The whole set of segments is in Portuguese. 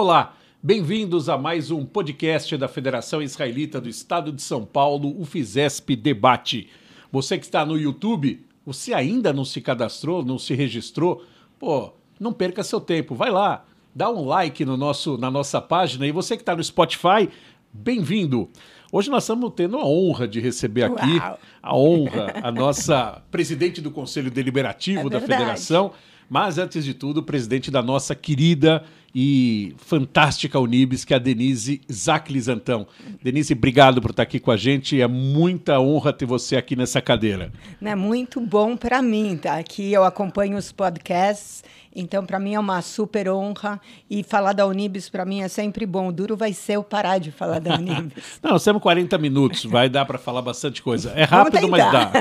Olá, bem-vindos a mais um podcast da Federação Israelita do Estado de São Paulo, o FISESP Debate. Você que está no YouTube, você ainda não se cadastrou, não se registrou? Pô, não perca seu tempo, vai lá, dá um like no nosso, na nossa página e você que está no Spotify, bem-vindo. Hoje nós estamos tendo a honra de receber aqui Uau. a honra, a nossa presidente do Conselho Deliberativo É da. Federação, mas antes de tudo, presidente da nossa querida e fantástica Unibis, que é a Denise Zaclis Antão. Denise, obrigado por estar aqui com a gente. É muita honra ter você aqui nessa cadeira. Né, muito bom para mim, tá? Aqui eu acompanho os podcasts, então para mim é uma super honra e falar da Unibis para mim é sempre bom. O duro vai ser eu parar de falar da Unibis. Não, nós temos 40 minutos, vai dar para falar bastante coisa. É rápido, mas dá.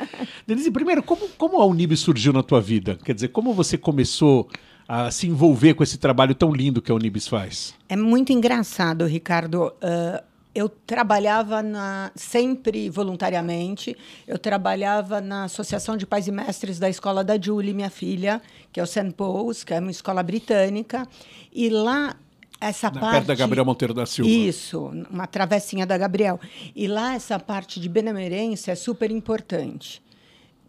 Denise, primeiro, como, como a Unibis surgiu na tua vida? Quer dizer, como você começou a se envolver com esse trabalho tão lindo que a Unibis faz? É muito engraçado, Ricardo. Ah, eu trabalhava na- sempre voluntariamente. Eu trabalhava na Associação de Pais e Mestres da escola da Julie, minha filha, que é o St. Paul's, que é uma escola britânica. E lá, essa Na- parte... Perto da Gabriel Monteiro da Silva. Isso, uma travessinha da Gabriel. E lá, essa parte de benemerência é super importante.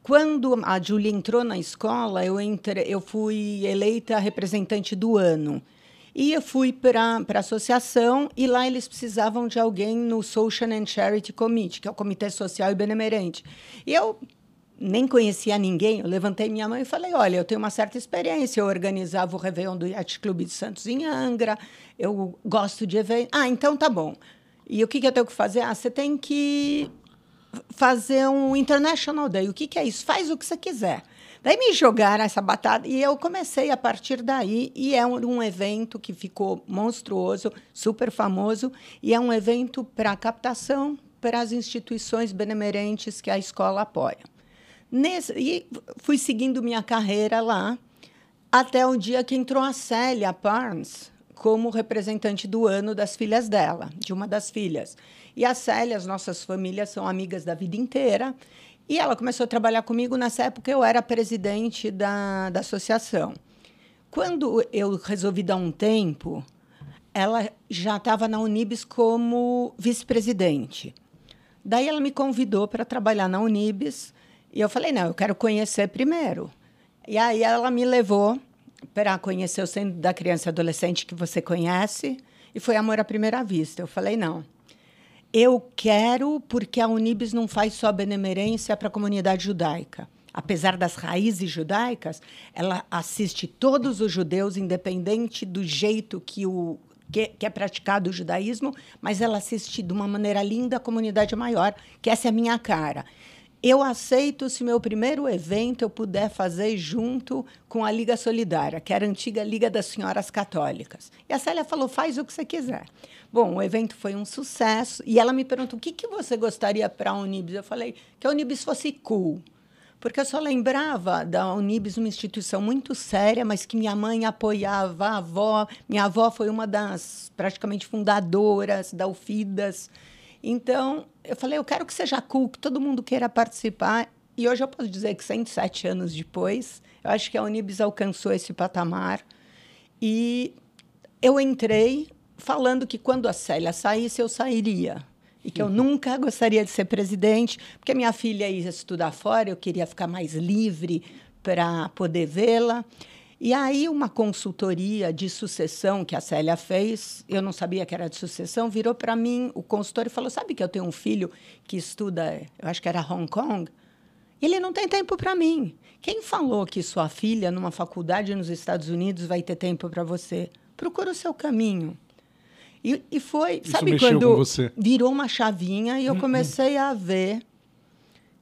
Quando a Júlia entrou na escola, eu, entre, eu fui eleita representante do ano. E eu fui para a associação e lá eles precisavam de alguém no Social and Charity Committee, que é o Comitê Social e Benemerente. E eu nem conhecia ninguém, eu levantei minha mão e falei, olha, eu tenho uma certa experiência, eu organizava o Réveillon do Yacht Clube de Santos em Angra, eu gosto de eventos. Ah, então tá bom. E o que, que eu tenho que fazer? Ah, você tem que fazer um International Day. O que, que é isso? Faz o que você quiser. Daí me jogaram essa batata e eu comecei a partir daí. E é um, um evento que ficou monstruoso, super famoso, e é um evento para captação para as instituições benemerentes que a escola apoia. Nesse, e fui seguindo minha carreira lá até o dia que entrou a Célia Parnes como representante do ano das filhas dela, de uma das filhas. E a Célia, as nossas famílias são amigas da vida inteira. E ela começou a trabalhar comigo. Nessa época, eu era presidente da, da associação. Quando eu resolvi dar um tempo, ela já estava na Unibis como vice-presidente. Daí ela me convidou para trabalhar na Unibis e eu falei: não, eu quero conhecer primeiro. E aí ela me levou para conhecer o Centro da Criança e Adolescente que você conhece e foi amor à primeira vista. Eu falei: não, eu quero porque a Unibis não faz só benemerência para a comunidade judaica. Apesar das raízes judaicas, ela assiste todos os judeus, independente do jeito que, o, que, que é praticado o judaísmo, mas ela assiste de uma maneira linda a comunidade maior, que essa é a minha cara. Eu aceito se meu primeiro evento eu puder fazer junto com a Liga Solidária, que era a antiga Liga das Senhoras Católicas. E a Célia falou: faz o que você quiser. Bom, o evento foi um sucesso e ela me perguntou: o que, que você gostaria para a Unibis? Eu falei: que a Unibis fosse cool. Porque eu só lembrava da Unibis, uma instituição muito séria, mas que minha mãe apoiava, a avó. Minha avó foi uma das praticamente fundadoras da UFIDAS. Então, eu falei, eu quero que seja cool, que todo mundo queira participar. E hoje eu posso dizer que 107 anos depois, eu acho que a Unibis alcançou esse patamar. E eu entrei falando que quando a Célia saísse, eu sairia. E que eu nunca gostaria de ser presidente, porque minha filha ia estudar fora, eu queria ficar mais livre para poder vê-la. E aí, uma consultoria de sucessão que a Célia fez, eu não sabia que era de sucessão, virou para mim o consultor e falou: Sabe que eu tenho um filho que estuda, eu acho que era Hong Kong? Ele não tem tempo para mim. Quem falou que sua filha, numa faculdade nos Estados Unidos, vai ter tempo para você? Procura o seu caminho. E, e foi, Isso sabe quando virou uma chavinha e eu comecei a ver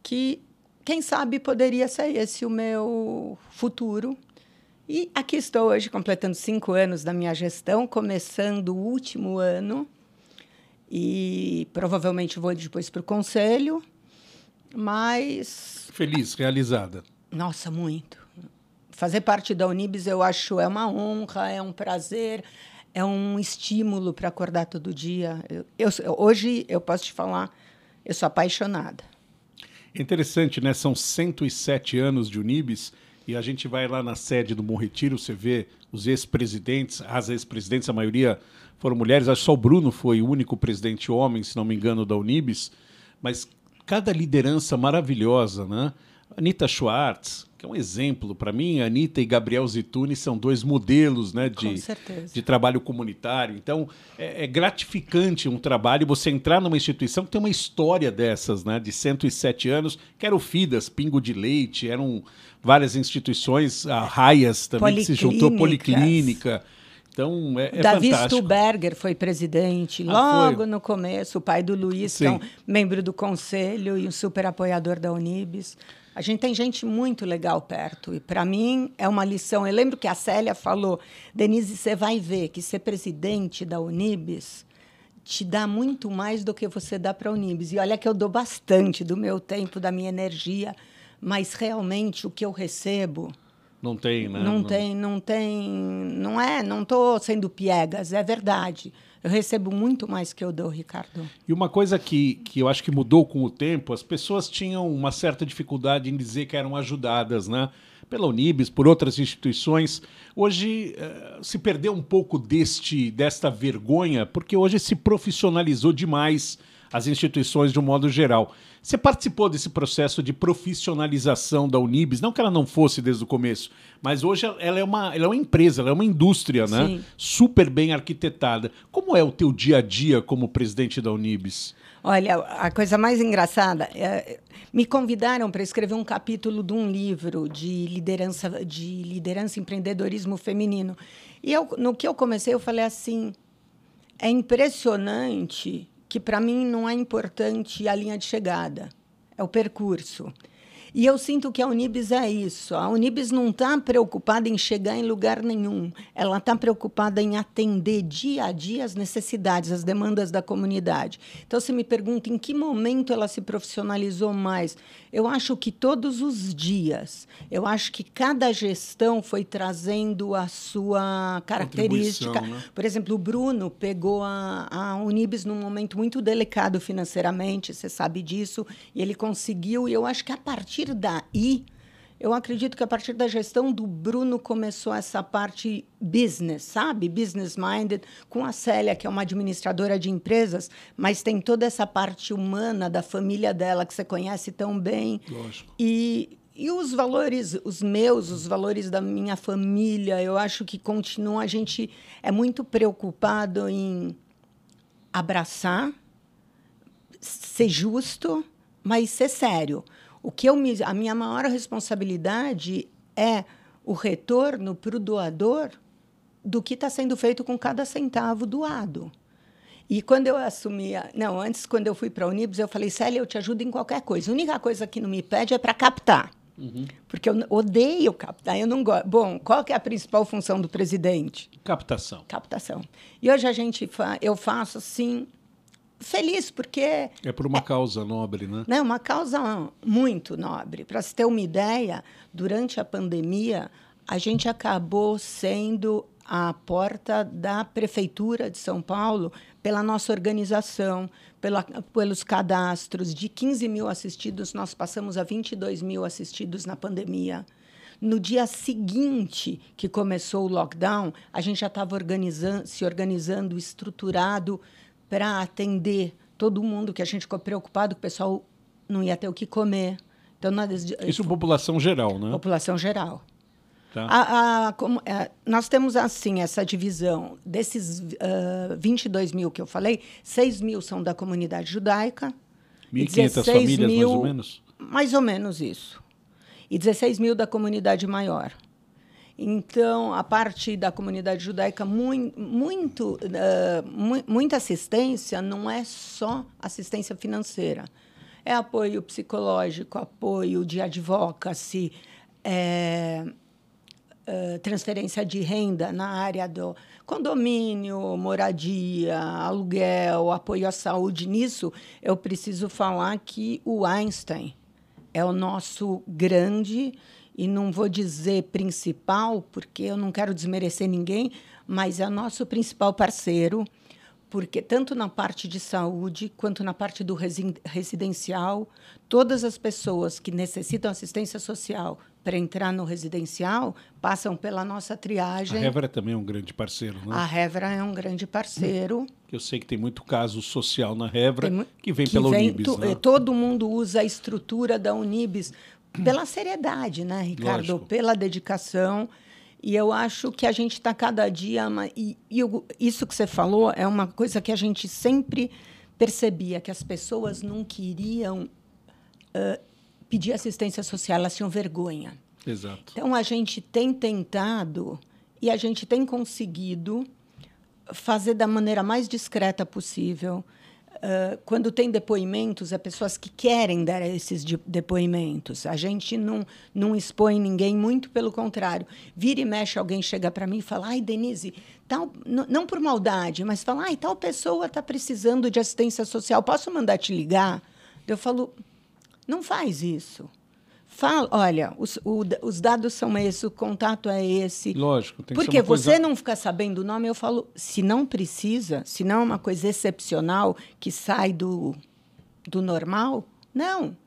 que, quem sabe, poderia ser esse o meu futuro. E aqui estou hoje, completando cinco anos da minha gestão, começando o último ano. E provavelmente vou depois para o conselho. Mas, Feliz, realizada. nossa, muito. Fazer parte da Unibis eu acho é uma honra, é um prazer, é um estímulo para acordar todo dia. Eu, eu- hoje eu posso te falar, eu sou apaixonada. Interessante, né? São 107 anos de Unibis E a gente vai lá na sede do Bom Retiro, você vê os ex-presidentes, as ex-presidentes, a maioria foram mulheres, acho que só o Bruno foi o único presidente homem, se não me engano, da Unibis, mas cada liderança maravilhosa, né? Anitta Schwartz, que é um exemplo para mim, Anitta e Gabriel Zituni são dois modelos né, de, de trabalho comunitário. Então, é, é, gratificante um trabalho você entrar numa instituição que tem uma história dessas, né, de 107 anos, que era o FIDAS, Pingo de Leite, eram várias instituições, a Raias também, que se juntou, Policlínica. Então, é, é Davi fantástico. Stuberger foi presidente ah, logo foi. no começo, o pai do Luiz, Sim. que é um membro do conselho e um super apoiador da Unibis. A gente tem gente muito legal perto. E, para mim, é uma lição. Eu lembro que a Célia falou: Denise, você vai ver que ser presidente da Unibis te dá muito mais do que você dá para a Unibis. E olha que eu dou bastante do meu tempo, da minha energia, mas realmente o que eu recebo. Não tem, né? Não, não... tem, não tem. Não é, não estou sendo piegas, é verdade. Eu recebo muito mais que eu dou, Ricardo. E uma coisa que, que eu acho que mudou com o tempo, as pessoas tinham uma certa dificuldade em dizer que eram ajudadas, né? Pela Unibis, por outras instituições. Hoje uh, se perdeu um pouco deste desta vergonha, porque hoje se profissionalizou demais as instituições de um modo geral. Você participou desse processo de profissionalização da Unibis, não que ela não fosse desde o começo, mas hoje ela é uma, ela é uma empresa, ela é uma indústria, né? Sim. Super bem arquitetada. Como é o teu dia a dia como presidente da Unibis? Olha, a coisa mais engraçada, é, me convidaram para escrever um capítulo de um livro de liderança, de liderança e empreendedorismo feminino. E eu, no que eu comecei, eu falei assim: é impressionante que para mim não é importante a linha de chegada, é o percurso. E eu sinto que a Unibis é isso. A Unibis não está preocupada em chegar em lugar nenhum. Ela está preocupada em atender dia a dia as necessidades, as demandas da comunidade. Então, você me pergunta em que momento ela se profissionalizou mais. Eu acho que todos os dias. Eu acho que cada gestão foi trazendo a sua característica. Né? Por exemplo, o Bruno pegou a, a Unibis num momento muito delicado financeiramente, você sabe disso, e ele conseguiu. E eu acho que a partir partir daí, eu acredito que a partir da gestão do Bruno começou essa parte business, sabe? Business minded, com a Célia, que é uma administradora de empresas, mas tem toda essa parte humana da família dela que você conhece tão bem. Lógico. E, e os valores, os meus, os valores da minha família, eu acho que continua. A gente é muito preocupado em abraçar, ser justo, mas ser sério. O que eu me, a minha maior responsabilidade é o retorno para o doador do que está sendo feito com cada centavo doado. E quando eu assumia, não, antes quando eu fui para a Unibs, eu falei, Célia, eu te ajudo em qualquer coisa. A única coisa que não me pede é para captar. Uhum. Porque eu odeio captar, eu não gosto. Bom, qual que é a principal função do presidente? Captação. Captação. E hoje a gente fa eu faço assim feliz, porque. É por uma é, causa nobre, né? Não, uma causa muito nobre. Para se ter uma ideia, durante a pandemia, a gente acabou sendo a porta da Prefeitura de São Paulo pela nossa organização, pela, pelos cadastros. De 15 mil assistidos, nós passamos a 22 mil assistidos na pandemia. No dia seguinte que começou o lockdown, a gente já estava organizando, se organizando, estruturado para atender todo mundo, que a gente ficou preocupado que o pessoal não ia ter o que comer. Então, nós, Isso população geral, né? População geral. Tá. A, a, como, é, nós temos assim essa divisão. Desses uh, 22 mil que eu falei, 6 mil são da comunidade judaica. 1.500 famílias, mil, mais ou menos? Mais ou menos isso. E 16 mil da comunidade maior. Então, a parte da comunidade judaica, muito, muito, uh, muita assistência não é só assistência financeira. É apoio psicológico, apoio de advocacy, é, uh, transferência de renda na área do condomínio, moradia, aluguel, apoio à saúde. Nisso, eu preciso falar que o Einstein é o nosso grande e não vou dizer principal, porque eu não quero desmerecer ninguém, mas é nosso principal parceiro, porque tanto na parte de saúde quanto na parte do residencial, todas as pessoas que necessitam assistência social para entrar no residencial passam pela nossa triagem. A Hevra também é um grande parceiro, né? A Hevra é um grande parceiro. Eu sei que tem muito caso social na Hevra tem, que vem que pela vem, Unibis. Tu, né? Todo mundo usa a estrutura da Unibis pela seriedade, né, Ricardo? Lógico. Pela dedicação. E eu acho que a gente está cada dia. E, e isso que você falou é uma coisa que a gente sempre percebia: que as pessoas não queriam. Uh, pedir assistência social, elas tinham vergonha. Exato. Então a gente tem tentado e a gente tem conseguido fazer da maneira mais discreta possível. Uh, quando tem depoimentos, é pessoas que querem dar esses de depoimentos. A gente não, não expõe ninguém, muito pelo contrário. Vira e mexe, alguém chega para mim e fala: ai, Denise, tal, não por maldade, mas fala: ai, tal pessoa está precisando de assistência social, posso mandar te ligar? Eu falo: não faz isso. Fala, olha, os, o, os dados são esses, o contato é esse. Lógico, tem Porque que ser uma você não fica sabendo o nome, eu falo, se não precisa, se não é uma coisa excepcional que sai do, do normal, não.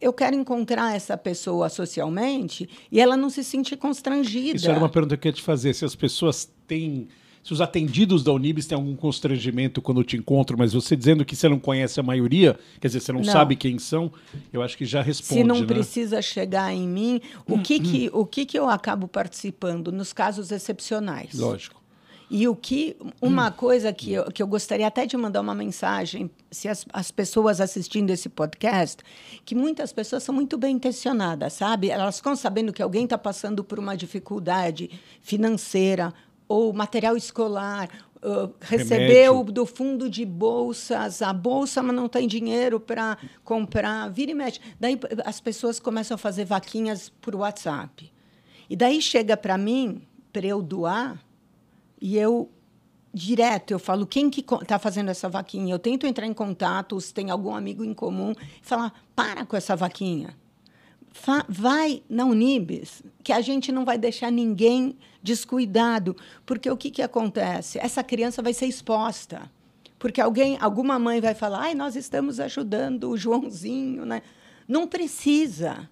Eu quero encontrar essa pessoa socialmente e ela não se sentir constrangida. Isso era uma pergunta que eu ia te fazer. Se as pessoas têm se os atendidos da Unibis têm algum constrangimento quando te encontram, mas você dizendo que você não conhece a maioria, quer dizer, você não, não. sabe quem são, eu acho que já responde. Se não né? precisa chegar em mim, o que, que, o que, que eu acabo participando nos casos excepcionais? Lógico. E o que uma coisa que eu, que eu gostaria até de mandar uma mensagem, se as, as pessoas assistindo esse podcast, que muitas pessoas são muito bem intencionadas, sabe? Elas ficam sabendo que alguém está passando por uma dificuldade financeira ou material escolar, uh, recebeu do fundo de bolsas a bolsa, mas não tem dinheiro para comprar, vira e mexe. Daí as pessoas começam a fazer vaquinhas por WhatsApp. E daí chega para mim, para eu doar, e eu direto eu falo quem que está fazendo essa vaquinha. Eu tento entrar em contato, se tem algum amigo em comum, e falar para com essa vaquinha vai na Unibis, que a gente não vai deixar ninguém descuidado, porque o que, que acontece? Essa criança vai ser exposta, porque alguém, alguma mãe vai falar, ai, nós estamos ajudando o Joãozinho, né? Não precisa.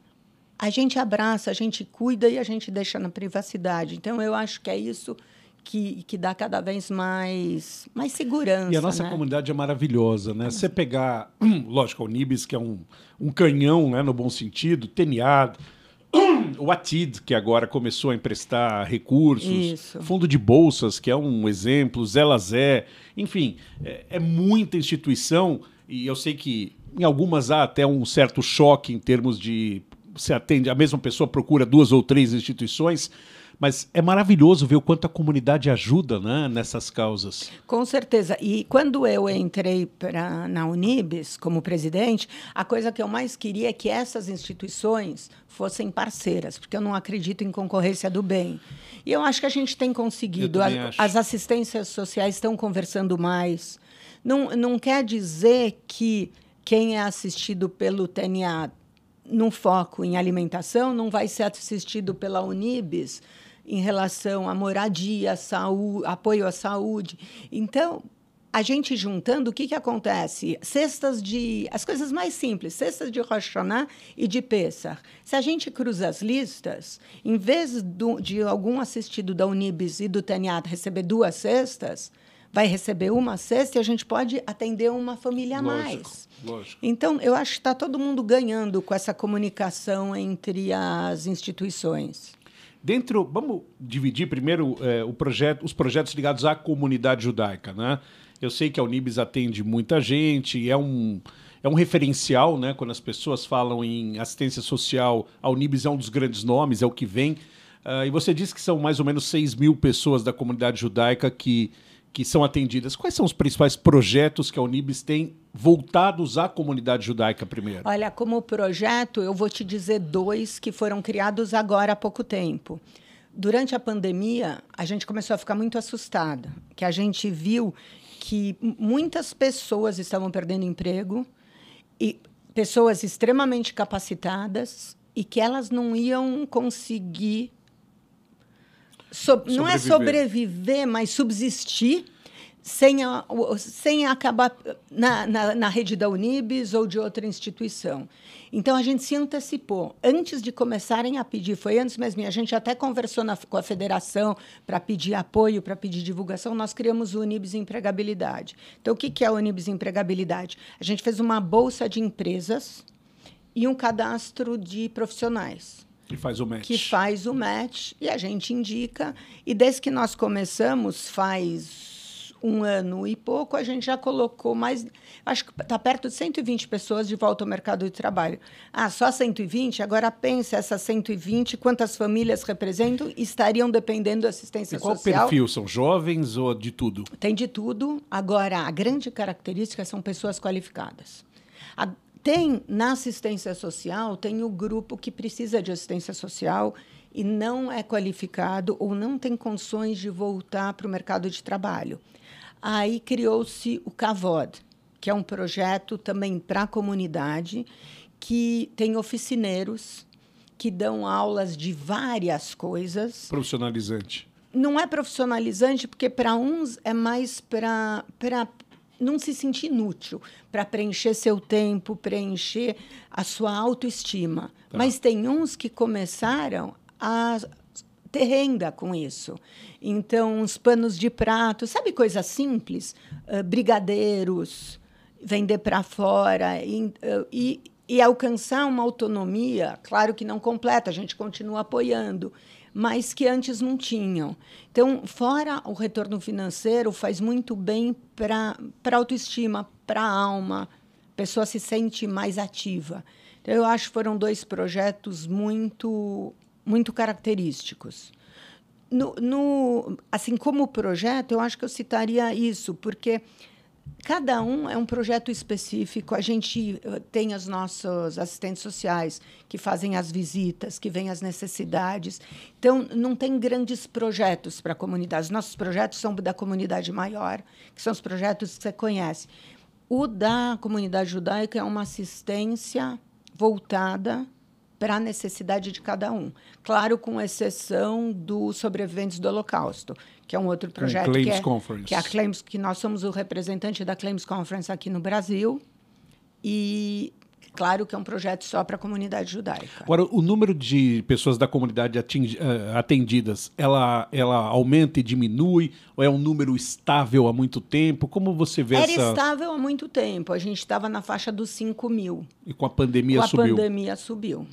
A gente abraça, a gente cuida e a gente deixa na privacidade. Então, eu acho que é isso que, que dá cada vez mais, mais segurança. E a nossa né? comunidade é maravilhosa, né? Você pegar, lógico, o Nibis, que é um, um canhão, né, no bom sentido, Teniado, o Atid, que agora começou a emprestar recursos, Isso. Fundo de Bolsas, que é um exemplo, Zé Lazé, enfim, é, é muita instituição e eu sei que em algumas há até um certo choque em termos de se atende, a mesma pessoa procura duas ou três instituições, mas é maravilhoso ver o quanto a comunidade ajuda né, nessas causas. Com certeza. E quando eu entrei pra, na Unibis como presidente, a coisa que eu mais queria é que essas instituições fossem parceiras, porque eu não acredito em concorrência do bem. E eu acho que a gente tem conseguido. A, as assistências sociais estão conversando mais. Não, não quer dizer que quem é assistido pelo TNA num foco em alimentação não vai ser assistido pela Unibis em relação à moradia, saúde, apoio à saúde. Então, a gente juntando, o que, que acontece? Cestas de. As coisas mais simples, cestas de Rosh e de Pessah. Se a gente cruza as listas, em vez do, de algum assistido da Unibis e do Teniat receber duas cestas, vai receber uma cesta e a gente pode atender uma família a mais. Lógico. Então, eu acho que está todo mundo ganhando com essa comunicação entre as instituições. Dentro, vamos dividir primeiro é, o projeto, os projetos ligados à comunidade judaica, né? Eu sei que a Unibis atende muita gente, é um, é um referencial, né? Quando as pessoas falam em assistência social, a Unibis é um dos grandes nomes, é o que vem. Uh, e você disse que são mais ou menos 6 mil pessoas da comunidade judaica que que são atendidas. Quais são os principais projetos que a Unibis tem voltados à comunidade judaica primeiro? Olha, como projeto, eu vou te dizer dois que foram criados agora há pouco tempo. Durante a pandemia, a gente começou a ficar muito assustada, que a gente viu que muitas pessoas estavam perdendo emprego e pessoas extremamente capacitadas e que elas não iam conseguir so, não é sobreviver, mas subsistir sem, a, sem acabar na, na, na, rede da Unibis ou de outra instituição. Então, a gente se antecipou. Antes de começarem a pedir, foi antes mesmo, a gente até conversou na, com a federação para pedir apoio, para pedir divulgação, nós criamos o Unibis Empregabilidade. Então, o que, que é o Unibis Empregabilidade? A gente fez uma bolsa de empresas e um cadastro de profissionais. Que faz o match. Que faz o match e a gente indica. E desde que nós começamos, faz um ano e pouco, a gente já colocou mais. Acho que está perto de 120 pessoas de volta ao mercado de trabalho. Ah, só 120? Agora pense essas 120, quantas famílias representam estariam dependendo da assistência e qual social. Qual perfil? São jovens ou de tudo? Tem de tudo. Agora, a grande característica são pessoas qualificadas. A, tem na assistência social, tem o grupo que precisa de assistência social e não é qualificado ou não tem condições de voltar para o mercado de trabalho. Aí criou-se o CAVOD, que é um projeto também para a comunidade, que tem oficineiros que dão aulas de várias coisas. Profissionalizante. Não é profissionalizante, porque para uns é mais para não se sentir inútil, para preencher seu tempo, preencher a sua autoestima. Tá. Mas tem uns que começaram a ter renda com isso. Então, uns panos de prato, sabe coisa simples? Uh, brigadeiros, vender para fora e, uh, e, e alcançar uma autonomia, claro que não completa, a gente continua apoiando, mas que antes não tinham. Então, fora o retorno financeiro, faz muito bem para a autoestima, para a alma, a pessoa se sente mais ativa. Então, eu acho que foram dois projetos muito, muito característicos. No, no, assim como projeto, eu acho que eu citaria isso, porque cada um é um projeto específico. A gente eh, tem os nossos assistentes sociais que fazem as visitas, que veem as necessidades. Então, não tem grandes projetos para a comunidade. Os nossos projetos são da comunidade maior, que são os projetos que você conhece. O da comunidade judaica é uma assistência voltada para a necessidade de cada um. Claro, com exceção dos sobreviventes do Holocausto, que é um outro projeto Claims que é, Conference. que é a Claims, que nós somos o representante da Claims Conference aqui no Brasil. E claro que é um projeto só para a comunidade judaica. Agora, o número de pessoas da comunidade atingi, uh, atendidas, ela, ela aumenta e diminui? Ou é um número estável há muito tempo? Como você vê Era essa... Era estável há muito tempo. A gente estava na faixa dos 5 mil. E com a pandemia com subiu? Com a pandemia subiu.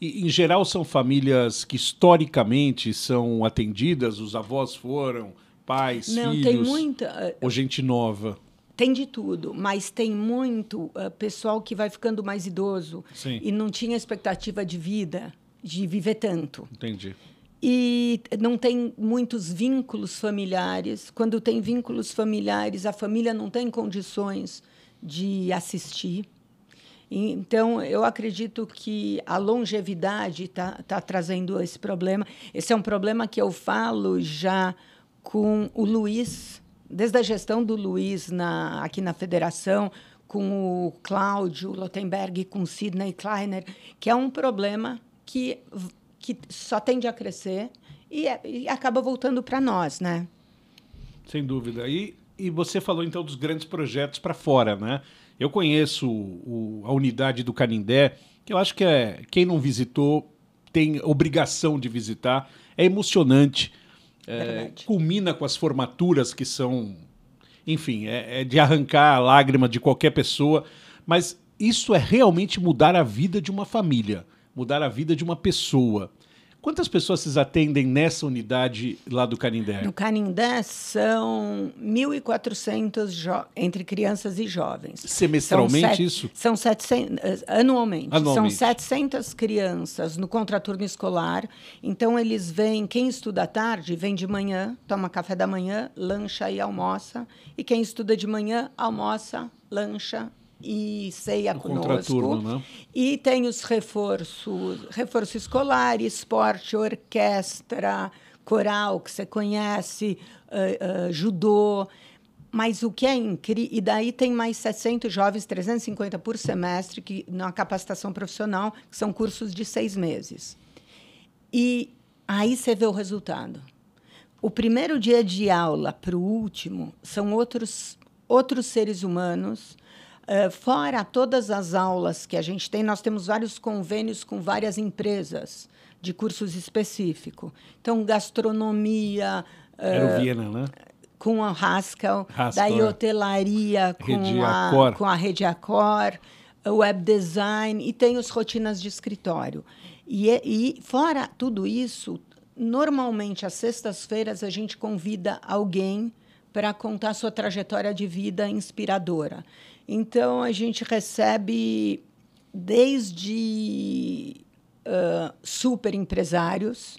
E, em geral, são famílias que historicamente são atendidas, os avós foram, pais, Não, filhos. tem muita. Ou gente nova. Tem de tudo, mas tem muito uh, pessoal que vai ficando mais idoso Sim. e não tinha expectativa de vida, de viver tanto. Entendi. E não tem muitos vínculos familiares. Quando tem vínculos familiares, a família não tem condições de assistir. Então, eu acredito que a longevidade está tá trazendo esse problema. Esse é um problema que eu falo já com o Luiz, desde a gestão do Luiz na, aqui na federação, com o Cláudio Lotenberg, com o Sidney Kleiner, que é um problema que, que só tende a crescer e, é, e acaba voltando para nós, né? Sem dúvida. E, e você falou, então, dos grandes projetos para fora, né? Eu conheço o, a unidade do Canindé, que eu acho que é, quem não visitou tem obrigação de visitar. É emocionante. É, culmina com as formaturas que são, enfim, é, é de arrancar a lágrima de qualquer pessoa. Mas isso é realmente mudar a vida de uma família, mudar a vida de uma pessoa. Quantas pessoas vocês atendem nessa unidade lá do Canindé? No Canindé são 1.400 entre crianças e jovens. Semestralmente são isso? São 700, anualmente. anualmente. São 700 crianças no contraturno escolar. Então, eles vêm, quem estuda à tarde, vem de manhã, toma café da manhã, lancha e almoça. E quem estuda de manhã, almoça, lancha e ceia o conosco. Né? E tem os reforços, reforço escolar, esporte, orquestra, coral, que você conhece, uh, uh, judô. Mas o que é incrível... E daí tem mais 700 jovens, 350 por semestre, que, na capacitação profissional, que são cursos de seis meses. E aí você vê o resultado. o primeiro dia de aula para o último são outros, outros seres humanos. Uh, fora todas as aulas que a gente tem, nós temos vários convênios com várias empresas de cursos específicos. Então, gastronomia. Era o Viena, né? Com a Haskell, Haskell daí é. hotelaria com a, com a Rede Accor, web design, e tem os rotinas de escritório. E, e fora tudo isso, normalmente às sextas-feiras a gente convida alguém para contar sua trajetória de vida inspiradora. Então a gente recebe desde uh, super empresários,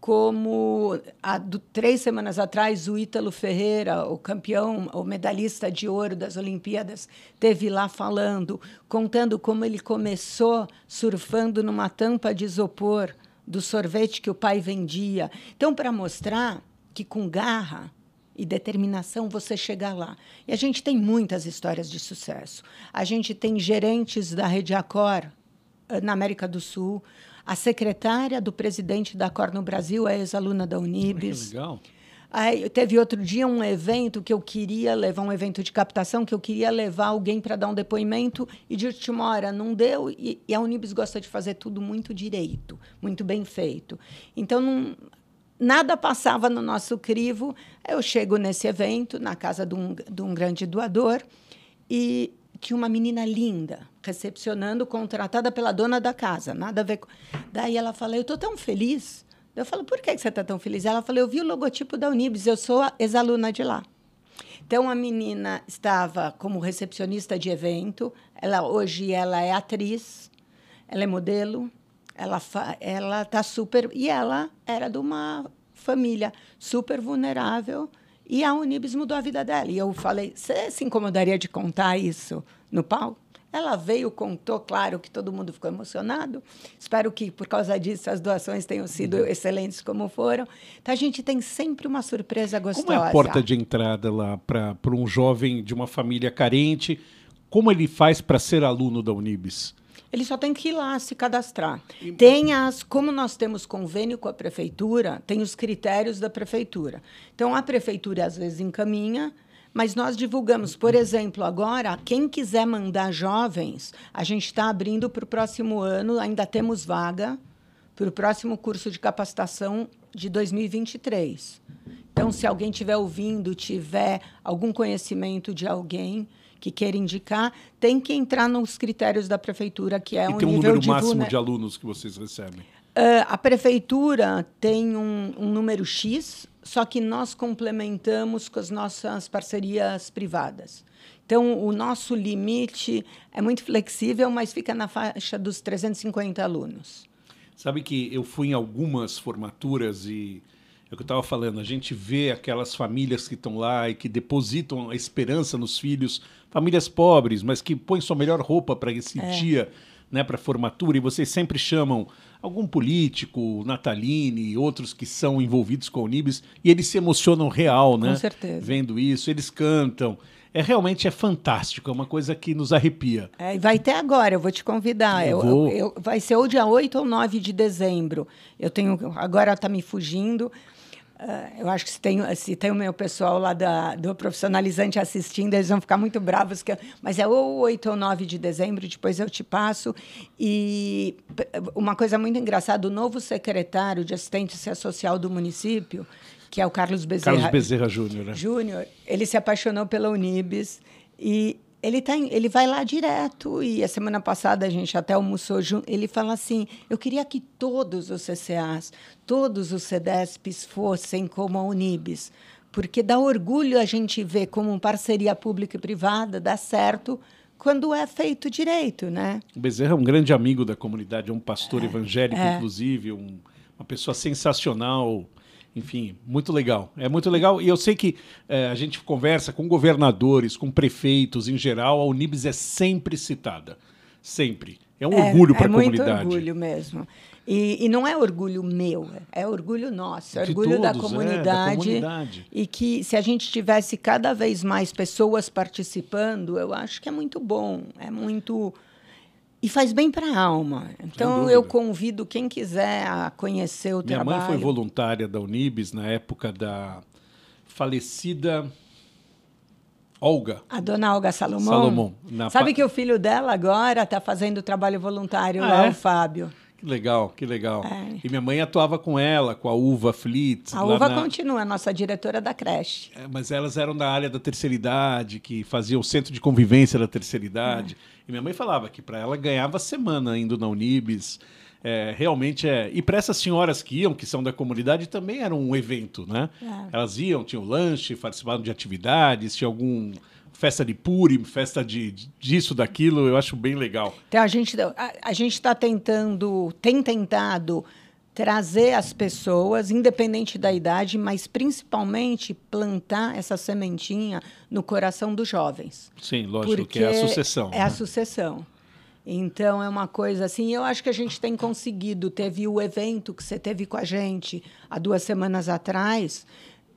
como há do, três semanas atrás o Ítalo Ferreira, o campeão, o medalhista de ouro das Olimpíadas, teve lá falando, contando como ele começou surfando numa tampa de isopor do sorvete que o pai vendia. Então, para mostrar que com garra e determinação você chega lá. E a gente tem muitas histórias de sucesso. A gente tem gerentes da Rede Accor eh, na América do Sul, a secretária do presidente da Accor no Brasil é ex-aluna da Unibis. Que legal. Aí, teve outro dia um evento que eu queria levar, um evento de captação, que eu queria levar alguém para dar um depoimento e de última hora não deu. E, e, a Unibis gosta de fazer tudo muito direito, muito bem feito. Então, não, nada passava no nosso crivo. Eu chego nesse evento, na casa de um, de um grande doador, e tinha uma menina linda recepcionando, contratada pela dona da casa, nada a ver com. Daí ela fala: Eu estou tão feliz eu falo, por que você está tão feliz? Ela falou, eu vi o logotipo da Unibis, eu sou ex-aluna de lá. Então, a menina estava como recepcionista de evento, ela hoje ela é atriz, ela é modelo, ela ela está super... E ela era de uma família super vulnerável, e a Unibis mudou a vida dela. E eu falei, você se incomodaria de contar isso no palco? Ela veio, contou, claro que todo mundo ficou emocionado. Espero que, por causa disso, as doações tenham sido uhum. excelentes como foram. Então, a gente tem sempre uma surpresa gostosa. Como é a porta de entrada lá para um jovem de uma família carente? Como ele faz para ser aluno da Unibis? Ele só tem que ir lá se cadastrar. Tem as, como nós temos convênio com a prefeitura, tem os critérios da prefeitura. Então a prefeitura às vezes encaminha mas nós divulgamos, por exemplo, agora, quem quiser mandar jovens, a gente está abrindo para o próximo ano, ainda temos vaga para o próximo curso de capacitação de 2023. Então, se alguém estiver ouvindo, tiver algum conhecimento de alguém que queira indicar, tem que entrar nos critérios da prefeitura, que é e um tem um número máximo de alunos que vocês recebem. Uh, a prefeitura tem um, um número X, só que nós complementamos com as nossas parcerias privadas. Então, o nosso limite é muito flexível, mas fica na faixa dos 350 alunos. Sabe que eu fui em algumas formaturas e é o que eu estava falando, a gente vê aquelas famílias que estão lá e que depositam a esperança nos filhos, famílias pobres, mas que põem sua melhor roupa para esse é. dia, né, para formatura, e vocês sempre chamam algum político, Nataline, outros que são envolvidos com o Unibis, e eles se emocionam real, né? Com certeza. Vendo isso, eles cantam. É realmente é fantástico, é uma coisa que nos arrepia. É, vai ter agora, eu vou te convidar. Eu, eu, eu, vai ser ou dia 8 ou 9 de dezembro. Eu tenho. Agora está me fugindo. Uh, eu acho que se tem, se tem o meu pessoal lá da, do profissionalizante assistindo, eles vão ficar muito bravos. Que, mas é ou 8 ou 9 de dezembro, depois eu te passo. E uma coisa muito engraçada: o novo secretário de assistência social do município, que é o Carlos Bezerra. Carlos Bezerra Júnior. Né? Júnior, ele se apaixonou pela Unibis. E ele, tá, ele vai lá direto e a semana passada a gente até almoçou junto. Ele fala assim: eu queria que todos os CCAs, todos os CEDESPs fossem como a Unibis, porque dá orgulho a gente ver como parceria pública e privada dá certo quando é feito direito, né? O Bezerra é um grande amigo da comunidade, é um pastor é, evangélico, é. inclusive, um, uma pessoa sensacional enfim, muito legal. É muito legal. E eu sei que é, a gente conversa com governadores, com prefeitos em geral, a Unibis é sempre citada. Sempre. É um é, orgulho para a é comunidade. É muito orgulho mesmo. E, e, não é orgulho meu, é orgulho nosso, é orgulho todos, da, comunidade, é, da comunidade. E que se a gente tivesse cada vez mais pessoas participando, eu acho que é muito bom, é muito E faz bem para a alma. Então eu convido quem quiser a conhecer o Minha trabalho. Minha mãe foi voluntária da Unibis na época da falecida Olga. A dona Olga Salomão. Salomão. Sabe pa... que o filho dela agora está fazendo trabalho voluntário ah, lá, é? o Fábio. Que legal, que legal. É. E minha mãe atuava com ela, com a Uva Flitz. A Uva na... continua, nossa diretora da creche. É, mas elas eram da área da terceira idade, que faziam o centro de convivência da terceira idade. É. E minha mãe falava que para ela ganhava semana indo na Unibis. É, realmente é. E para essas senhoras que iam, que são da comunidade, também era um evento, né? É. Elas iam, tinham lanche, participavam de atividades, tinha algum festa de Purim, festa de disso, daquilo, eu acho bem legal. Então a gente a, a gente está tentando, tem tentado trazer as pessoas, independente da idade, mas principalmente plantar essa sementinha no coração dos jovens. Sim, lógico, que é a sucessão. É né? a sucessão. Então é uma coisa assim, eu acho que a gente tem conseguido. Teve o evento que você teve com a gente há duas semanas atrás,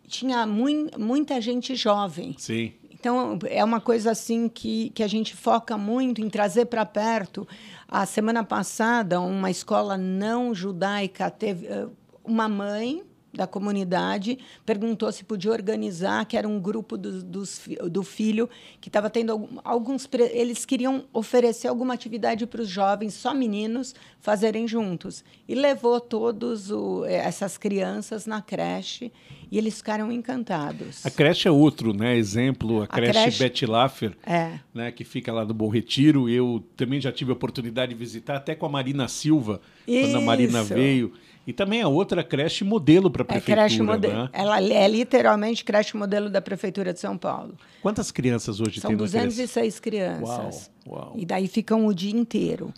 tinha mui muita gente jovem. Sim. Então, é uma coisa assim que, que a gente foca muito em trazer para perto. A semana passada, uma escola não judaica teve eh, uma mãe da comunidade perguntou se podia organizar, que era um grupo do, dos, do filho que estava tendo alguns. Eles queriam oferecer alguma atividade para os jovens, só meninos, fazerem juntos. E levou todos o, eh, essas crianças na creche e eles ficaram encantados. A creche é outro né, exemplo, a, a creche, creche Betty Laffer, é. né, que fica lá do Bom Retiro. Eu também já tive a oportunidade de visitar, até com a Marina Silva, Isso. quando a Marina veio. E também a outra creche modelo para a prefeitura. É creche modelo. Né? Ela é literalmente creche modelo da prefeitura de São Paulo. Quantas crianças hoje São tem 206 crianças. Uau, uau. E daí ficam o dia inteiro.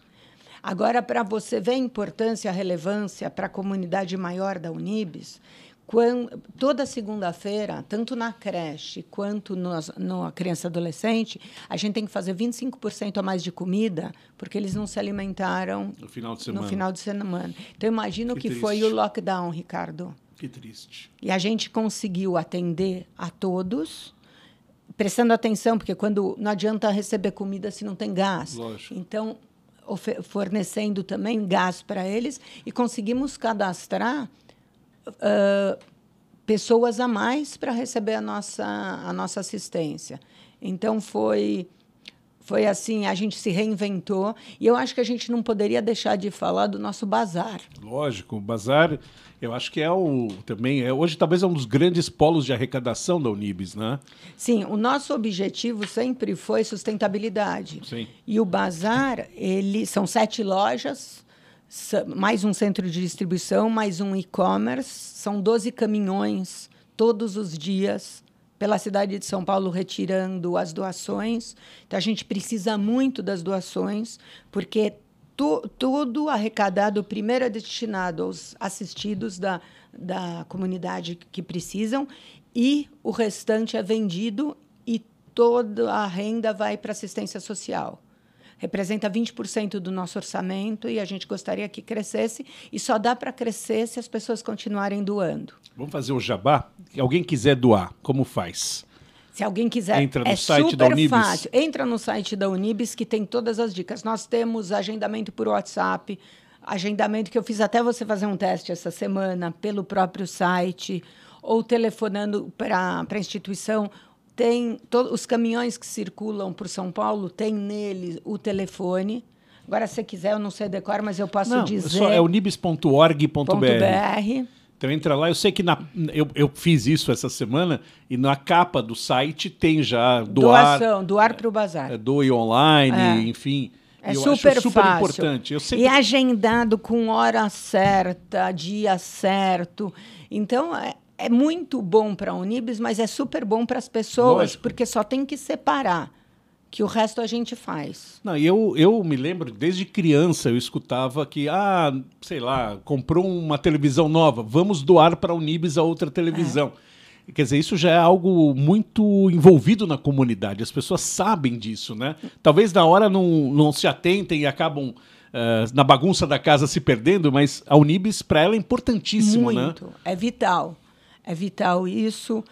Agora, para você ver a importância, a relevância para a comunidade maior da Unibis, quando, toda segunda-feira, tanto na creche quanto no criança adolescente, a gente tem que fazer 25% a mais de comida, porque eles não se alimentaram no final de semana. No final de semana. Então, imagino que, que foi o lockdown, Ricardo. Que triste. E a gente conseguiu atender a todos, prestando atenção, porque quando não adianta receber comida se não tem gás. Lógico. Então, fornecendo também gás para eles e conseguimos cadastrar uh, pessoas a mais para receber a nossa, a nossa assistência. Então, foi foi assim, a gente se reinventou e eu acho que a gente não poderia deixar de falar do nosso bazar. Lógico, o bazar, eu acho que é o também é hoje talvez é um dos grandes polos de arrecadação da Unibis, né? Sim, o nosso objetivo sempre foi sustentabilidade. Sim. E o bazar, ele são sete lojas mais um centro de distribuição, mais um e-commerce. São 12 caminhões todos os dias pela cidade de São Paulo retirando as doações. Então, a gente precisa muito das doações, porque tu, tudo arrecadado primeiro é destinado aos assistidos da, da comunidade que precisam e o restante é vendido e toda a renda vai para assistência social representa 20% do nosso orçamento e a gente gostaria que crescesse e só dá para crescer se as pessoas continuarem doando. Vamos fazer o jabá? Se alguém quiser doar, como faz? Se alguém quiser, entra no é site da Unibis. fácil. Entra no site da Unibis que tem todas as dicas. Nós temos agendamento por WhatsApp, agendamento que eu fiz até você fazer um teste essa semana pelo próprio site ou telefonando para a instituição tem todos os caminhões que circulam por São Paulo tem nele o telefone. Agora, se quiser, eu não sei decor, mas eu posso não, dizer. Só é unibis.org.br. Então entra lá, eu sei que na, eu, eu fiz isso essa semana e na capa do site tem já doar. Doação, doar para o bazar. É, doe online, é. enfim. É super, super fácil. importante. Eu sempre... E agendado com hora certa, dia certo. Então, é, é muito bom para a Unibis, mas é super bom para as pessoas, Lógico. porque só tem que separar, que o resto a gente faz. Não, eu, eu me lembro, desde criança, eu escutava que, ah, sei lá, comprou uma televisão nova, vamos doar para a Unibis a outra televisão. É. Quer dizer, isso já é algo muito envolvido na comunidade, as pessoas sabem disso, né? Talvez na hora não, não se atentem e acabam Uh, na bagunça da casa se perdendo, mas a Unibis para ela é importantíssimo, Muito, né? é vital. É vital isso.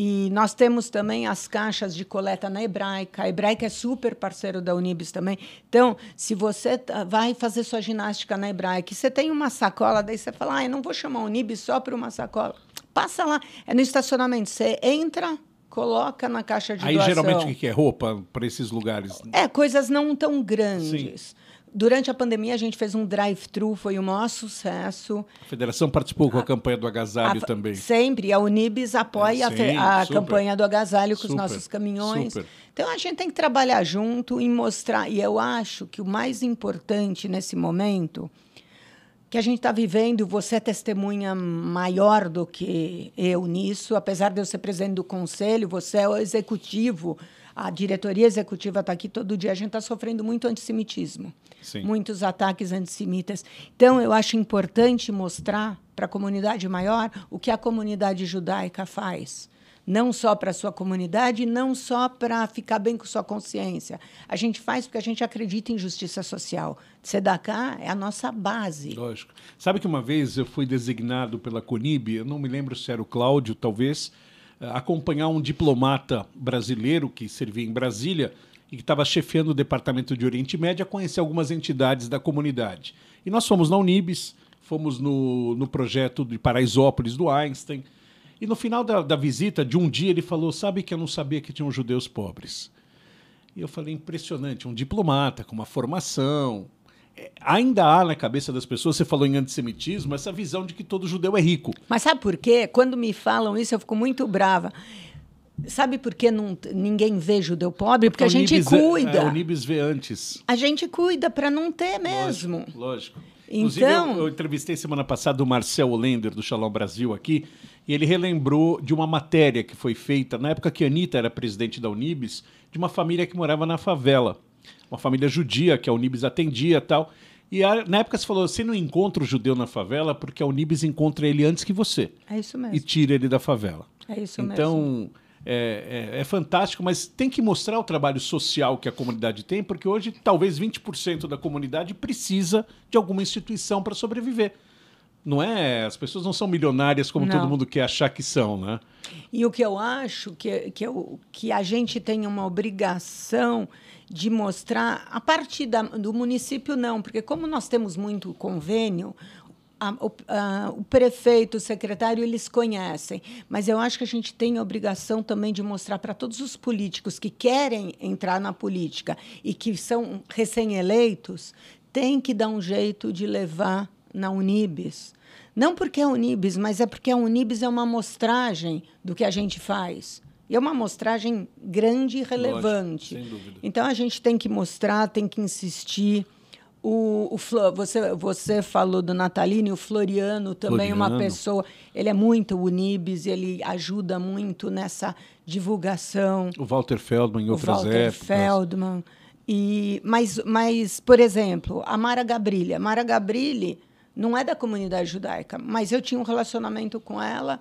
E nós temos também as caixas de coleta na Hebraica. A Hebraica é super parceiro da Unibis também. Então, se você vai fazer sua ginástica na Hebraica e você tem uma sacola, daí você fala, ah, eu não vou chamar a Unibis só para uma sacola. Passa lá, é no estacionamento. Você entra, coloca na caixa de Aí, doação. geralmente, o que é roupa para esses lugares? É, coisas não tão grandes. Sim. Durante a pandemia, a gente fez um drive-thru, foi o maior sucesso. A federação participou com a, a campanha do agasalho a, também. Sempre. A Unibis apoia é, sim, a, a campanha do agasalho com super, os nossos caminhões. Super. Então, a gente tem que trabalhar junto e mostrar. E eu acho que o mais importante nesse momento que a gente está vivendo, você é testemunha maior do que eu nisso, apesar de eu ser presidente do conselho, você é o executivo a diretoria executiva está aqui todo dia, a gente está sofrendo muito antissemitismo, Sim. muitos ataques antissemitas. Então, eu acho importante mostrar para a comunidade maior o que a comunidade judaica faz. Não só para a sua comunidade, não só para ficar bem com sua consciência. A gente faz porque a gente acredita em justiça social. Sedaká é a nossa base. Lógico. Sabe que uma vez eu fui designado pela Conib, eu não me lembro se era o Cláudio, talvez, acompanhar um diplomata brasileiro que servia em Brasília e que estava chefiando o Departamento de Oriente Médio a conhecer algumas entidades da comunidade. E nós fomos na Unibis, fomos no, no projeto de Paraisópolis do Einstein. E no final da, da visita, de um dia, ele falou: Sabe que eu não sabia que tinham judeus pobres. E eu falei: impressionante, um diplomata com uma formação, ainda há na cabeça das pessoas, você falou em antissemitismo, essa visão de que todo judeu é rico. Mas sabe por quê? Quando me falam isso, eu fico muito brava. Sabe por que não, ninguém vê judeu pobre? Porque a, a gente Unibis, cuida. É, a Unibis vê antes. A gente cuida para não ter mesmo. Lógico. lógico. Inclusive, então... eu, eu, entrevistei semana passada o Marcel Lender, do Shalom Brasil, aqui, e ele relembrou de uma matéria que foi feita na época que a Anitta era presidente da Unibis, de uma família que morava na favela uma família judia que a Unibis atendia tal. E a, na época você falou, você não encontra o judeu na favela porque a Unibis encontra ele antes que você. É isso mesmo. E tira ele da favela. É isso então, mesmo. Então, é, é, é, fantástico, mas tem que mostrar o trabalho social que a comunidade tem, porque hoje talvez 20% da comunidade precisa de alguma instituição para sobreviver. Não é, as pessoas não são milionárias como não. todo mundo quer achar que são, né? E o que eu acho que, que, eu, que a gente tem uma obrigação de mostrar, a partir da, do município, não, porque como nós temos muito convênio, a, o, a, o, prefeito, o secretário, eles conhecem, mas eu acho que a gente tem a obrigação também de mostrar para todos os políticos que querem entrar na política e que são recém-eleitos, tem que dar um jeito de levar na Unibis. Não porque é Unibis, mas é porque a Unibis é uma amostragem do que a gente faz. E é uma amostragem grande e relevante. Lógico, sem dúvida. Então a gente tem que mostrar, tem que insistir. O, o você, você falou do Natalino, o Floriano também, é Floriano. uma pessoa. Ele é muito Unibis, ele ajuda muito nessa divulgação. O Walter Feldman em outras o Walter épocas. Feldman. E, mas, mas, por exemplo, a Mara Gabrilha. Mara Gabrilli não é da comunidade judaica, mas eu tinha um relacionamento com ela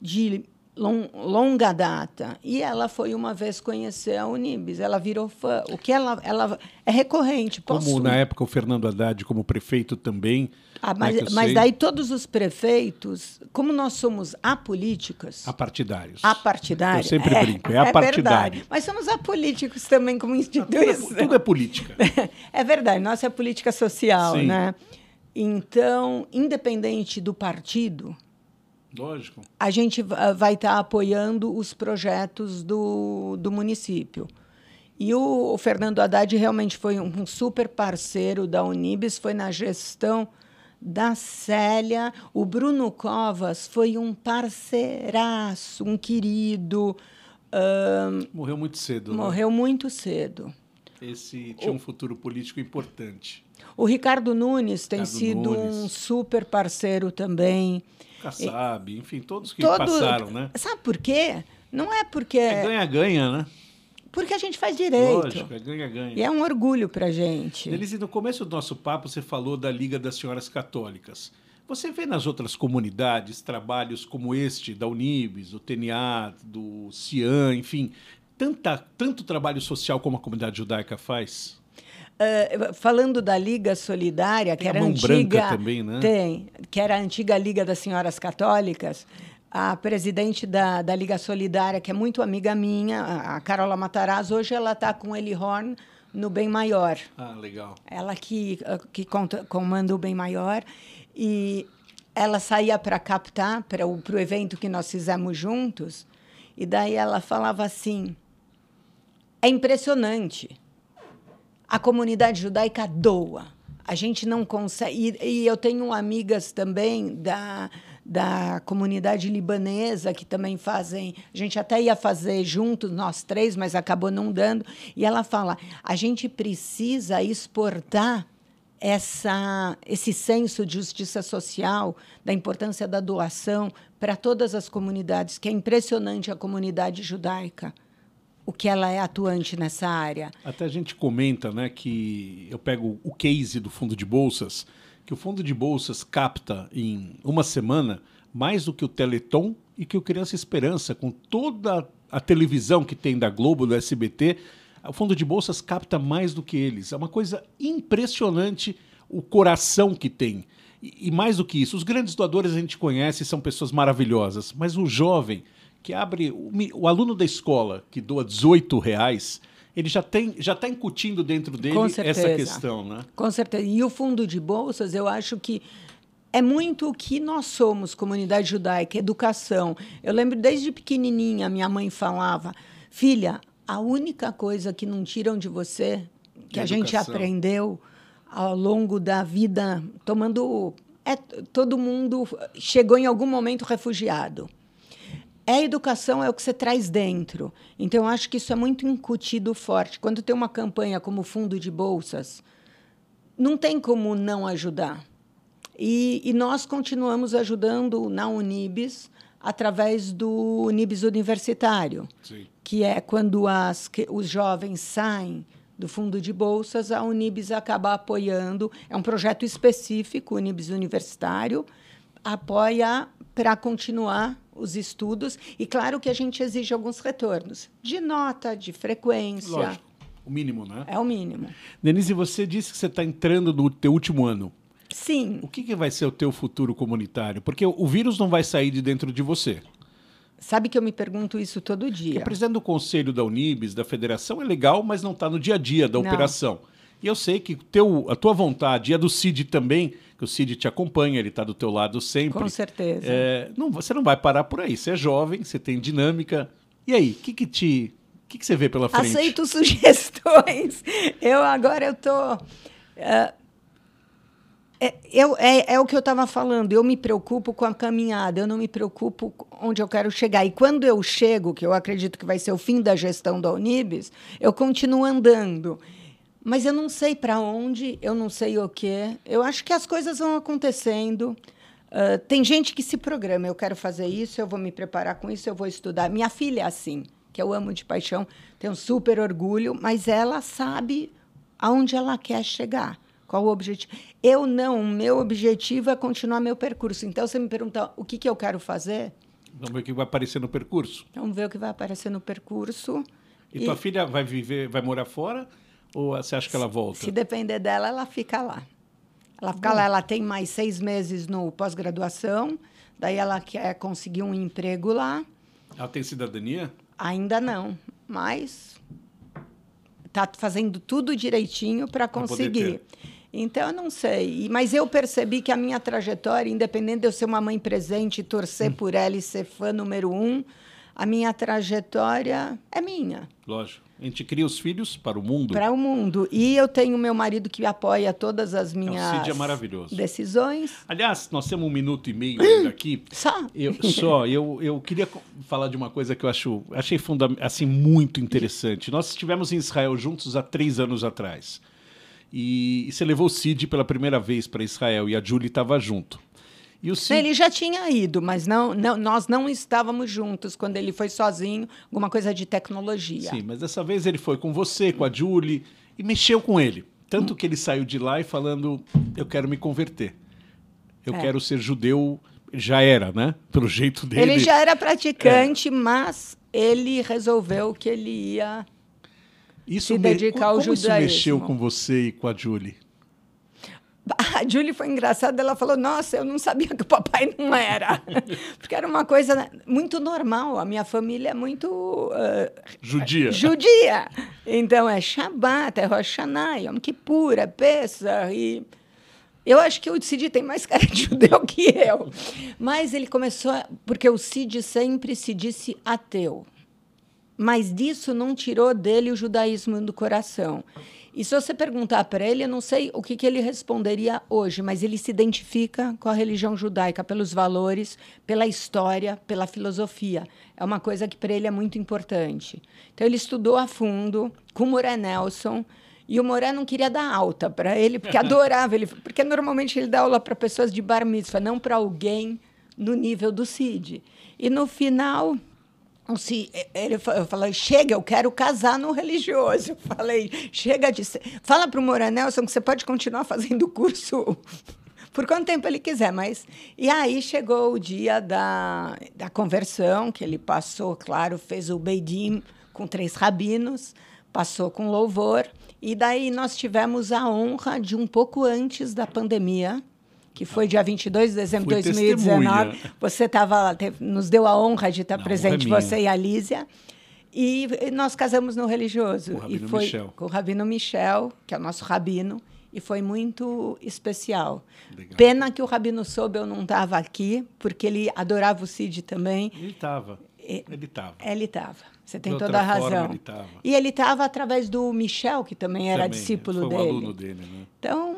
de long, longa data. E ela foi uma vez conhecer a Unibis, ela virou fã. O que ela, ela é recorrente. Posso... Como na época o Fernando Haddad, como prefeito também. Ah, mas, né, mas daí todos os prefeitos, como nós somos apolíticas. Apartidários. Apartidários. Eu sempre é, brinco, é, é apartidário. Verdade. Mas somos apolíticos também como instituição. Tudo é, tudo é política. é verdade, nossa é política social, Sim. né? Então, independente do partido, Lógico. A gente vai estar tá apoiando os projetos do, do município. E o, o Fernando Haddad realmente foi um, um super parceiro da Unibis, foi na gestão da Célia. O Bruno Covas foi um parceiraço, um querido. Um, morreu muito cedo. Né? Morreu né? muito cedo. Esse tinha o, um futuro político importante. O Ricardo Nunes tem Ricardo sido Nunes. um super parceiro também. Kassab, enfim, todos que Todo... passaram, né? Sabe por quê? Não é porque. É ganha-ganha, né? Porque a gente faz direito. Lógico, é ganha-ganha. E é um orgulho para gente. Denise, no começo do nosso papo, você falou da Liga das Senhoras Católicas. Você vê nas outras comunidades trabalhos como este, da Unibis, do TNA, do CIAN, enfim, tanta, tanto trabalho social como a comunidade judaica faz? Uh, falando da Liga Solidária, tem que era a antiga. também, né? Tem, que era a antiga Liga das Senhoras Católicas. a presidente da, da Liga Solidária, que é muito amiga minha, a Carola Matarazzo, hoje ela está com Eli Horn no Bem Maior. Ah, legal. Ela que, que conta, comanda o Bem Maior. E ela saía para captar para o evento que nós fizemos juntos. E daí ela falava assim: é impressionante. A comunidade judaica doa. A gente não consegue. E, e eu tenho amigas também da da comunidade libanesa, que também fazem. A gente até ia fazer juntos, nós três, mas acabou não dando. E ela fala: a gente precisa exportar essa, esse senso de justiça social, da importância da doação para todas as comunidades, que é impressionante a comunidade judaica o que ela é atuante nessa área. Até a gente comenta, né, que eu pego o case do fundo de bolsas que o fundo de bolsas capta em uma semana mais do que o Teleton e que o Criança Esperança, com toda a televisão que tem da Globo, do SBT, o fundo de bolsas capta mais do que eles. É uma coisa impressionante o coração que tem. E, e mais do que isso, os grandes doadores a gente conhece, são pessoas maravilhosas, mas o jovem que abre, o, o aluno da escola que doa 18 reais, ele já tem já está incutindo dentro dele essa questão, né? Com certeza. E o fundo de bolsas, eu acho que é muito o que nós somos, comunidade judaica, educação. Eu lembro desde pequenininha, minha mãe falava, filha, a única coisa que não tiram de você, que a gente aprendeu ao longo da vida, tomando. É, todo mundo chegou em algum momento refugiado é a educação, é o que você traz dentro. Então, eu acho que isso é muito incutido forte. Quando tem uma campanha como Fundo de Bolsas, não tem como não ajudar. E, e nós continuamos ajudando na Unibis através do Unibis Universitário, Sim. que é quando as, que, os jovens saem do fundo de bolsas, a Unibis acaba apoiando. É um projeto específico, Unibis Universitário, apoia para continuar os estudos e claro que a gente exige alguns retornos de nota, de frequência. Lógico. O mínimo, né? É o mínimo. Denise, você disse que você está entrando no teu último ano. Sim. O que, que vai ser o teu futuro comunitário? Porque o vírus não vai sair de dentro de você. Sabe que eu me pergunto isso todo dia. O presidente do conselho da Unibis, da federação, é legal, mas não está no dia a dia da não. operação. E eu sei que teu, a tua vontade e a do Cid também, que o Cid te acompanha, ele está do teu lado sempre. Com certeza. É, não, você não vai parar por aí. Você é jovem, você tem dinâmica. E aí, o que, que te. O que, que você vê pela frente? Aceito sugestões. Eu agora eu tô. Uh, é, eu, é, é o que eu estava falando. Eu me preocupo com a caminhada. Eu não me preocupo onde eu quero chegar. E quando eu chego, que eu acredito que vai ser o fim da gestão da Unibis, eu continuo andando. Mas eu não sei para onde, eu não sei o que. Eu acho que as coisas vão acontecendo. Uh, tem gente que se programa. Eu quero fazer isso, eu vou me preparar com isso, eu vou estudar. Minha filha é assim, que eu amo de paixão, tenho super orgulho, mas ela sabe aonde ela quer chegar. Qual o objetivo? Eu não. O meu objetivo é continuar meu percurso. Então, você me pergunta o que, que eu quero fazer. Vamos ver o que vai aparecer no percurso. Vamos ver o que vai aparecer no percurso. E, e... tua filha vai viver, vai morar fora? Ou você acha que ela volta? Se depender dela, ela fica lá. Ela fica Bom. lá, ela tem mais seis meses no pós-graduação, daí ela quer conseguir um emprego lá. Ela tem cidadania? Ainda não, mas está fazendo tudo direitinho para conseguir. Então, eu não sei. Mas eu percebi que a minha trajetória, independente de eu ser uma mãe presente, torcer hum. por ela e ser fã número um, a minha trajetória é minha. Lógico. A gente cria os filhos para o mundo. Para o mundo. E eu tenho meu marido que apoia todas as minhas é, é maravilhoso. decisões. Aliás, nós temos um minuto e meio ainda aqui. Só? Eu, só. Eu, eu queria falar de uma coisa que eu acho, achei funda assim, muito interessante. Nós estivemos em Israel juntos há três anos atrás. E, e você levou o Cid pela primeira vez para Israel e a Julie estava junto. Cid... Ele já tinha ido, mas não, não, nós não estávamos juntos quando ele foi sozinho, alguma coisa de tecnologia. Sim, mas dessa vez ele foi com você, com a Julie, e mexeu com ele. Tanto que ele saiu de lá e falando: Eu quero me converter. Eu é. quero ser judeu. Já era, né? Pelo jeito dele. Ele já era praticante, é. mas ele resolveu que ele ia isso se dedicar me... ao como judaísmo. Isso mexeu com você e com a Julie? A Julie foi engraçada, ela falou: Nossa, eu não sabia que o papai não era. Porque era uma coisa muito normal. A minha família é muito. Uh, judia. Judia. Então é Shabbat, é Rosh Hashanah, Yom Kippur, é Pesach. E eu acho que o Cid tem mais cara de judeu que eu. Mas ele começou. A, porque o Cid sempre se disse ateu. Mas disso não tirou dele o judaísmo do coração. E se você perguntar para ele, eu não sei o que, que ele responderia hoje, mas ele se identifica com a religião judaica pelos valores, pela história, pela filosofia. É uma coisa que para ele é muito importante. Então ele estudou a fundo com o Moré Nelson. E o Moré não queria dar alta para ele, porque adorava ele, porque normalmente ele dá aula para pessoas de bar mitzvah, não para alguém no nível do Cid. E no final, se ele eu falei, chega, eu quero casar no religioso. Eu falei, chega de ser. Fala para o Moranelson que você pode continuar fazendo o curso por quanto tempo ele quiser, mas. E aí chegou o dia da, da conversão, que ele passou, claro, fez o Beidim com três rabinos, passou com louvor. E daí nós tivemos a honra de um pouco antes da pandemia que foi dia 22 de dezembro de 2019. Você tava lá, teve, nos deu a honra de estar Não, presente, você e a Lísia. E nós casamos no religioso. Com o e foi Michel. com o Rabino Michel, que é o nosso rabino, e foi muito especial. Legal. Pena que o Rabino soube eu não estava aqui, porque ele adorava o Cid também. Ele estava. Ele estava. Ele estava. Você tem toda a razão. Ele e ele estava através do Michel, que também era também, discípulo foi dele. Um aluno dele né? Então,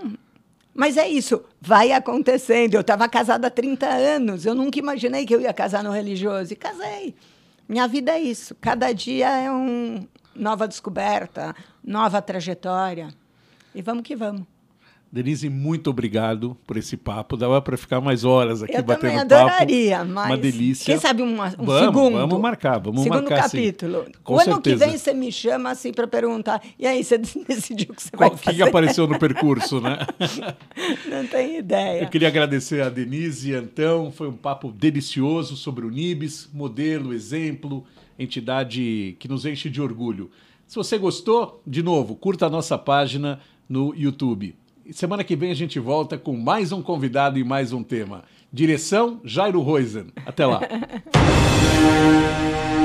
mas é isso, vai acontecendo. Eu estava casada há 30 anos, eu nunca imaginei que eu ia casar no religioso e casei. Minha vida é isso. Cada dia é uma nova descoberta, nova trajetória. E vamos que vamos. Denise, muito obrigado por esse papo. Dava para ficar mais horas aqui eu batendo papo. Eu também adoraria, mas... Uma delícia. Quem sabe um, um vamos, segundo? Vamos marcar, vamos segundo marcar. Segundo capítulo. Com o ano certeza. que vem você me chama assim para perguntar, e aí, você decidiu o que você Qual, vai fazer? O que apareceu no percurso, né? Não tenho ideia. Eu queria agradecer a Denise e Antão. Foi um papo delicioso sobre o Nibis, modelo, exemplo, entidade que nos enche de orgulho. Se você gostou, de novo, curta a nossa página no YouTube. Semana que vem a gente volta com mais um convidado e mais um tema. Direção Jairo Roisen. Até lá.